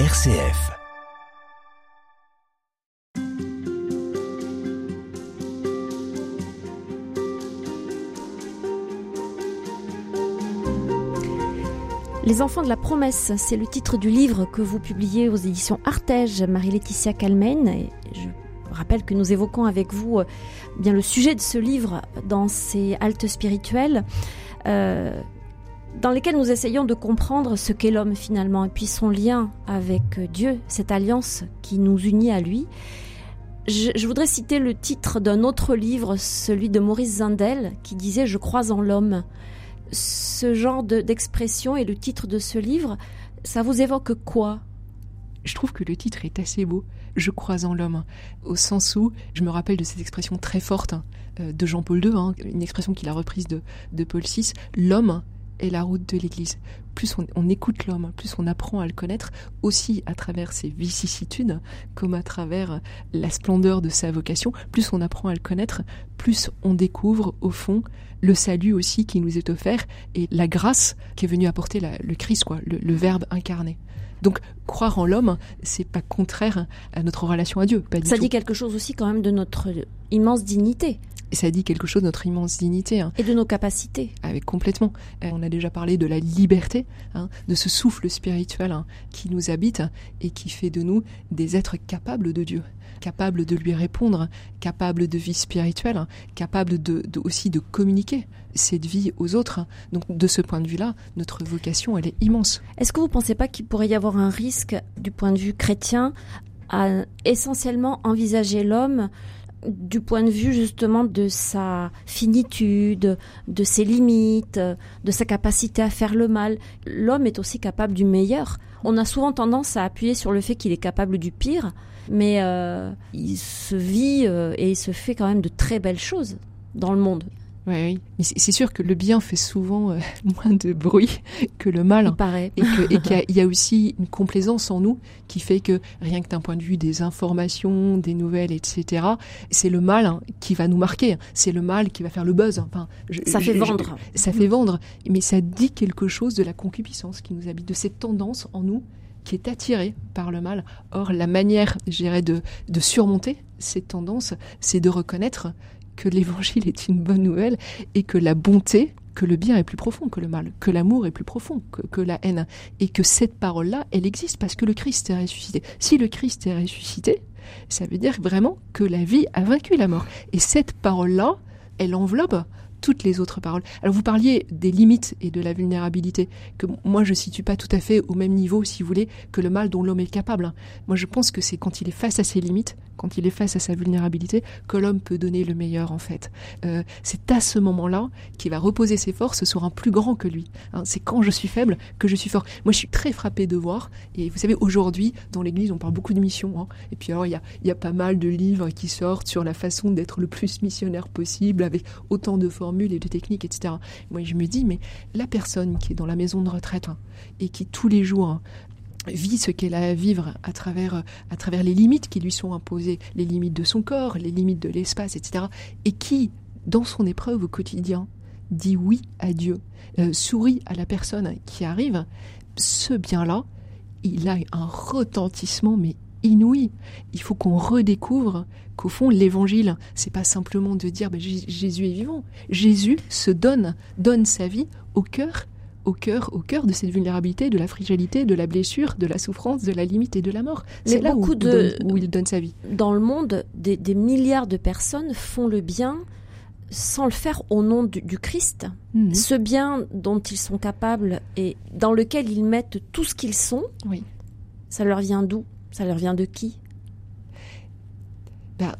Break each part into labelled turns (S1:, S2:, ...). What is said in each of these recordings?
S1: RCF.
S2: Les enfants de la promesse, c'est le titre du livre que vous publiez aux éditions Artege, Marie-Laetitia Calmen. Je rappelle que nous évoquons avec vous euh, bien le sujet de ce livre dans ces haltes spirituelles, euh, dans lesquelles nous essayons de comprendre ce qu'est l'homme finalement, et puis son lien avec Dieu, cette alliance qui nous unit à lui. Je, voudrais citer le titre d'un autre livre, celui de Maurice Zindel, qui disait Je crois en l'homme ce genre d'expression et le titre de ce livre, ça vous évoque quoi?
S3: Je trouve que le titre est assez beau. Je crois en l'homme, au sens où je me rappelle de cette expression très forte euh, de Jean-Paul II, hein, une expression qu'il a reprise de, de Paul VI. L'homme est la route de l'Église. Plus on, écoute l'homme, plus on apprend à le connaître, aussi à travers ses vicissitudes, comme à travers la splendeur de sa vocation, plus on apprend à le connaître, plus on découvre au fond le salut aussi qui nous est offert et la grâce qui est venue apporter le Christ, quoi, le, Verbe incarné. Donc croire en l'homme, c'est pas contraire à notre relation à Dieu. Pas
S2: Ça dit quelque chose aussi quand même de notre immense dignité.
S3: Et ça dit quelque chose de notre immense dignité. Hein.
S2: Et de nos capacités.
S3: Avec complètement. Euh, on a déjà parlé de la liberté, hein, de ce souffle spirituel hein, qui nous habite et qui fait de nous des êtres capables de Dieu capables de lui répondre, capables de vie spirituelle, capables de, aussi de communiquer cette vie aux autres. Donc de ce point de vue-là, notre vocation, elle est immense.
S2: Est-ce que vous ne pensez pas qu'il pourrait y avoir un risque du point de vue chrétien à essentiellement envisager l'homme du point de vue justement de sa finitude, de ses limites, de sa capacité à faire le mal. L'homme est aussi capable du meilleur. On a souvent tendance à appuyer sur le fait qu'il est capable du pire, mais euh, il se vit euh, et il se fait quand même de très belles choses dans le monde.
S3: Oui, oui. Mais c'est sûr que le bien fait souvent euh, moins de bruit que le mal.
S2: Il paraît.
S3: Et qu'il y, a aussi une complaisance en nous qui fait que rien que d'un point de vue des informations, des nouvelles, etc., c'est le mal hein, qui va nous marquer. C'est le mal qui va faire le buzz. Enfin,
S2: ça fait vendre.
S3: ça fait vendre. Mais ça dit quelque chose de la concupiscence qui nous habite, de cette tendance en nous qui est attirée par le mal. Or, la manière, je de, de surmonter cette tendance, c'est de reconnaître que l'évangile est une bonne nouvelle et que la bonté, que le bien est plus profond que le mal, que l'amour est plus profond que, la haine, et que cette parole-là, elle existe parce que le Christ est ressuscité. Si le Christ est ressuscité, ça veut dire vraiment que la vie a vaincu la mort. Et cette parole-là, elle enveloppe toutes les autres paroles. Alors vous parliez des limites et de la vulnérabilité, que moi je situe pas tout à fait au même niveau, si vous voulez, que le mal dont l'homme est capable. Moi je pense que c'est quand il est face à ses limites, quand il est face à sa vulnérabilité, que l'homme peut donner le meilleur en fait. Euh, c'est à ce moment-là qu'il va reposer ses forces sur un plus grand que lui. Hein. c'est quand je suis faible que je suis fort. Moi je suis très frappé de voir, et vous savez aujourd'hui dans l'Église on parle beaucoup de missions, hein. et puis alors il y a, y a pas mal de livres qui sortent sur la façon d'être le plus missionnaire possible avec autant de formes et de techniques, etc. Moi, je me dis, mais la personne qui est dans la maison de retraite hein, et qui tous les jours hein, vit ce qu'elle a à vivre à travers, à travers les limites qui lui sont imposées, les limites de son corps, les limites de l'espace, etc. Et qui, dans son épreuve au quotidien, dit oui à Dieu, euh, sourit à la personne qui arrive, ce bien-là, il a un retentissement mais inouï. Il faut qu'on redécouvre qu'au fond, l'évangile, c'est pas simplement de dire ben, Jésus est vivant. Jésus se donne, donne sa vie au cœur, au cœur, au cœur de cette vulnérabilité, de la fragilité, de la blessure, de la souffrance, de la limite et de la mort. C'est là où, où, il donne sa vie.
S2: Dans le monde, des, milliards de personnes font le bien sans le faire au nom du, Christ. Mhm. Ce bien dont ils sont capables et dans lequel ils mettent tout ce qu'ils sont, oui. ça leur vient d'où? Ça leur vient de qui?
S3: Bah,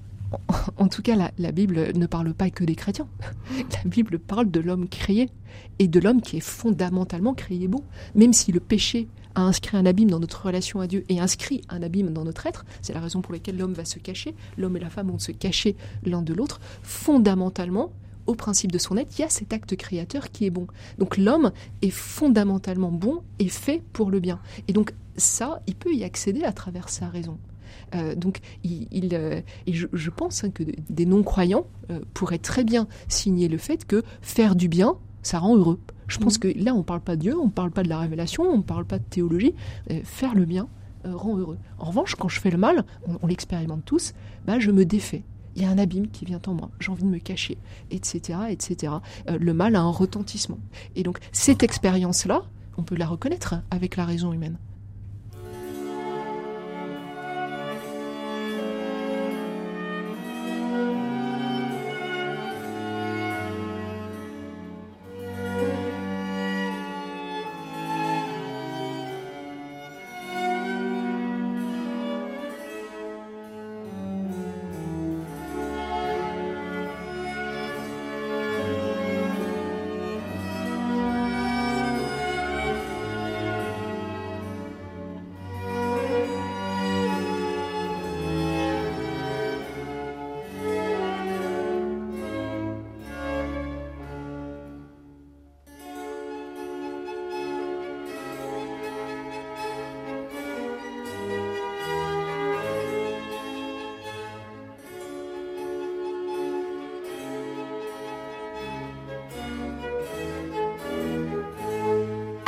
S3: en tout cas, la, Bible ne parle pas que des chrétiens. La Bible parle de l'homme créé et de l'homme qui est fondamentalement créé bon. Même si le péché a inscrit un abîme dans notre relation à Dieu et inscrit un abîme dans notre être, c'est la raison pour laquelle l'homme va se cacher, l'homme et la femme vont se cacher l'un de l'autre, fondamentalement, au principe de son être, il y a cet acte créateur qui est bon. Donc l'homme est fondamentalement bon et fait pour le bien. Et donc ça, il peut y accéder à travers sa raison. Euh, donc, il, euh, et je, pense hein, que des non-croyants euh, pourraient très bien signer le fait que faire du bien, ça rend heureux. Je pense mmh. que là, on ne parle pas de Dieu, on ne parle pas de la révélation, on ne parle pas de théologie. faire le bien, rend heureux. En revanche, quand je fais le mal, on, l'expérimente tous, bah, je me défais. Il y a un abîme qui vient en moi, j'ai envie de me cacher, etc. etc. Euh, le mal a un retentissement. Et donc cette expérience-là, on peut la reconnaître avec la raison humaine.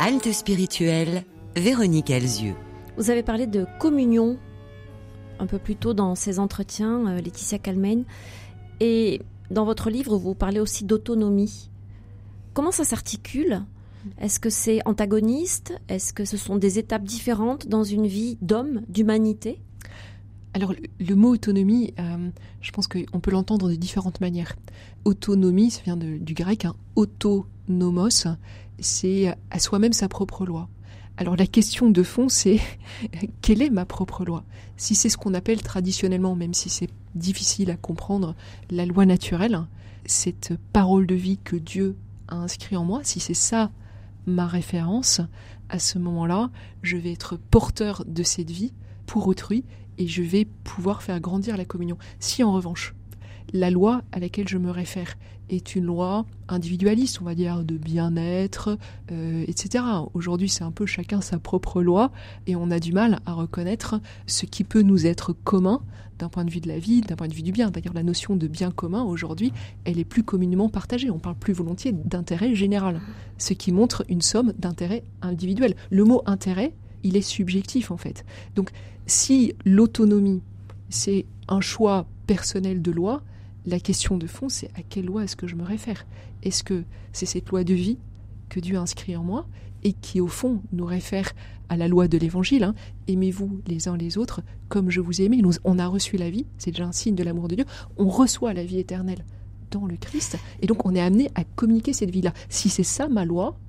S1: Halte spirituelle, Véronique Elzieux.
S2: Vous avez parlé de communion un peu plus tôt dans ces entretiens, euh, Laetitia Calmaine. Et dans votre livre, vous parlez aussi d'autonomie. Comment ça s'articule? Est-ce que c'est antagoniste? Est-ce que ce sont des étapes différentes dans une vie d'homme, d'humanité?
S3: Alors le, mot autonomie, euh, je pense qu'on peut l'entendre de différentes manières. Autonomie, ça vient du grec, hein, autonomos, c'est à soi-même sa propre loi. Alors la question de fond, c'est quelle est ma propre loi? Si c'est ce qu'on appelle traditionnellement, même si c'est difficile à comprendre, la loi naturelle, cette parole de vie que Dieu a inscrit en moi, si c'est ça ma référence, à ce moment-là, je vais être porteur de cette vie pour autrui et je vais pouvoir faire grandir la communion. Si en revanche, la loi à laquelle je me réfère est une loi individualiste, on va dire, de bien-être, euh, etc. Aujourd'hui, c'est un peu chacun sa propre loi et on a du mal à reconnaître ce qui peut nous être commun d'un point de vue de la vie, d'un point de vue du bien. D'ailleurs, la notion de bien commun, aujourd'hui, elle est plus communément partagée. On parle plus volontiers d'intérêt général, ce qui montre une somme d'intérêt individuel. Le mot intérêt, il est subjectif, en fait. Donc, si l'autonomie, c'est un choix personnel de loi, la question de fond, c'est à quelle loi est-ce que je me réfère? Est-ce que c'est cette loi de vie que Dieu inscrit en moi et qui, au fond, nous réfère à la loi de l'Évangile hein, Aimez-vous les uns les autres comme je vous ai aimé. Nous, on a reçu la vie, c'est déjà un signe de l'amour de Dieu. On reçoit la vie éternelle dans le Christ et donc on est amené à communiquer cette vie-là. Si c'est ça ma loi,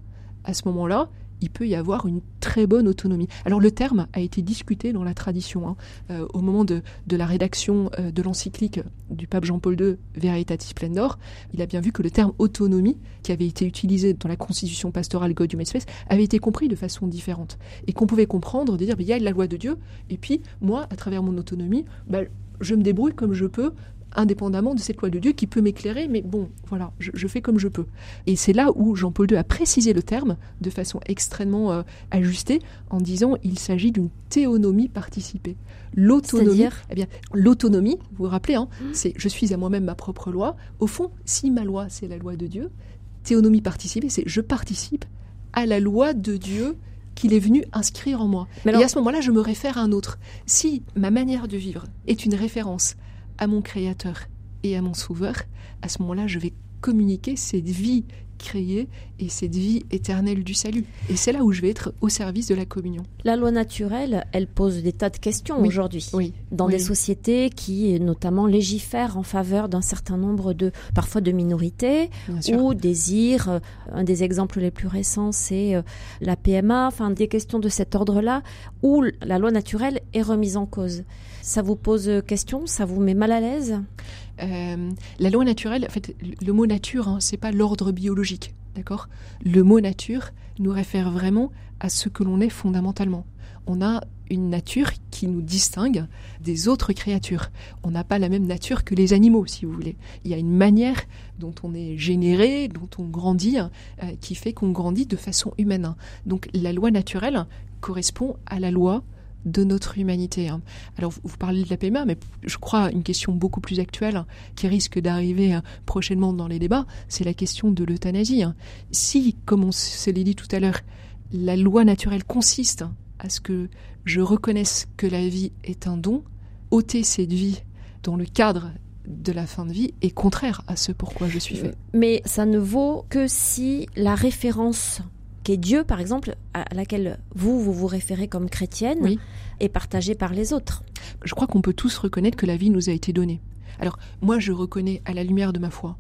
S3: à ce moment-là, il peut y avoir une très bonne autonomie. Alors le terme a été discuté dans la tradition. Hein. Euh, au moment de, la rédaction euh, de l'encyclique du pape Jean-Paul II Veritatis Splendor, il a bien vu que le terme autonomie, qui avait été utilisé dans la constitution pastorale Gaudium et Spes, avait été compris de façon différente. Et qu'on pouvait comprendre, de dire, il y a la loi de Dieu, et puis moi, à travers mon autonomie, bah, je me débrouille comme je peux indépendamment de cette loi de Dieu qui peut m'éclairer, mais bon, voilà, je, fais comme je peux. Et c'est là où Jean-Paul II a précisé le terme de façon extrêmement euh, ajustée en disant il s'agit d'une théonomie participée. L'autonomie, eh bien, l'autonomie, vous vous rappelez, hein, mmh. c'est je suis à moi-même ma propre loi. Au fond, si ma loi c'est la loi de Dieu, théonomie participée, c'est je participe à la loi de Dieu qu'il est venu inscrire en moi. Et à ce moment-là, je me réfère à un autre. Si ma manière de vivre est une référence à mon Créateur et à mon Sauveur, à ce moment-là, je vais communiquer cette vie créée et cette vie éternelle du salut. Et c'est là où je vais être au service de la communion.
S2: La loi naturelle, elle pose des tas de questions aujourd'hui.
S3: Oui.
S2: Dans des sociétés qui, notamment, légifèrent en faveur d'un certain nombre de, parfois de minorités, ou désirent. Un des exemples les plus récents, c'est euh, la PMA, enfin, des questions de cet ordre-là, où la loi naturelle est remise en cause. Ça vous pose question? Ça vous met mal à l'aise?
S3: Euh, La loi naturelle, en fait, le mot nature, hein, c'est pas l'ordre biologique, d'accord? Le mot nature nous réfère vraiment à ce que l'on est fondamentalement. On a une nature qui nous distingue des autres créatures. On n'a pas la même nature que les animaux, si vous voulez. Il y a une manière dont on est généré, dont on grandit, euh, qui fait qu'on grandit de façon humaine. Donc la loi naturelle correspond à la loi de notre humanité. Hein. Alors, vous, parlez de la PMA, mais je crois une question beaucoup plus actuelle qui risque d'arriver hein, prochainement dans les débats, c'est la question de l'euthanasie. Hein. Si, comme on se l'est dit tout à l'heure, la loi naturelle consiste à ce que je reconnaisse que la vie est un don, ôter cette vie dans le cadre de la fin de vie est contraire à ce pourquoi je suis fait.
S2: Mais ça ne vaut que si la référence Dieu, par exemple, à laquelle vous, vous vous référez comme chrétienne, est partagée par les autres.
S3: Je crois qu'on peut tous reconnaître que la vie nous a été donnée. Alors, moi, je reconnais à la lumière de ma foi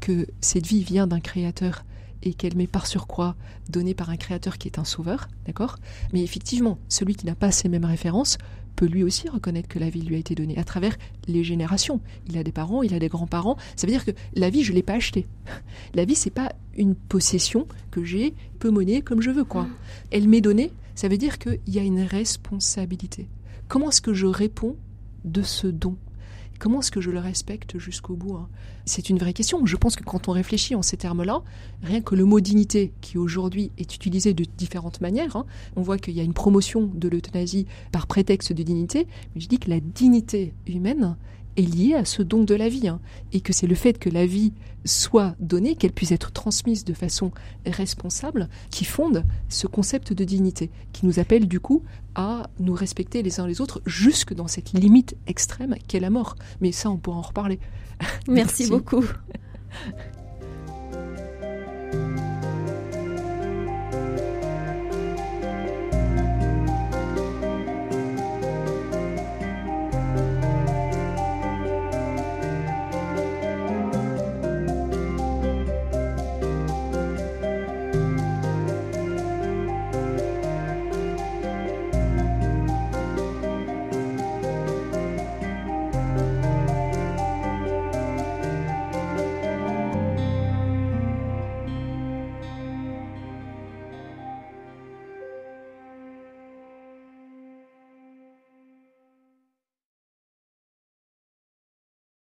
S3: que cette vie vient d'un créateur et qu'elle m'est par surcroît donnée par un créateur qui est un sauveur, d'accord? Mais effectivement, celui qui n'a pas ces mêmes références peut lui aussi reconnaître que la vie lui a été donnée à travers les générations. Il a des parents, il a des grands-parents. Ça veut dire que la vie, je l'ai pas achetée. La vie, c'est pas une possession que j'ai peu monnaie comme je veux, quoi. Elle m'est donnée. Ça veut dire qu'il y a une responsabilité. Comment est-ce que je réponds de ce don? Comment est-ce que je le respecte jusqu'au bout hein? C'est une vraie question. Je pense que quand on réfléchit en ces termes-là, rien que le mot dignité, qui aujourd'hui est utilisé de différentes manières, hein, on voit qu'il y a une promotion de l'euthanasie par prétexte de dignité, mais je dis que la dignité humaine, est liée à ce don de la vie, hein, et que c'est le fait que la vie soit donnée, qu'elle puisse être transmise de façon responsable, qui fonde ce concept de dignité, qui nous appelle du coup à nous respecter les uns les autres jusque dans cette limite extrême qu'est la mort. Mais ça, on pourra en reparler.
S2: Merci. beaucoup.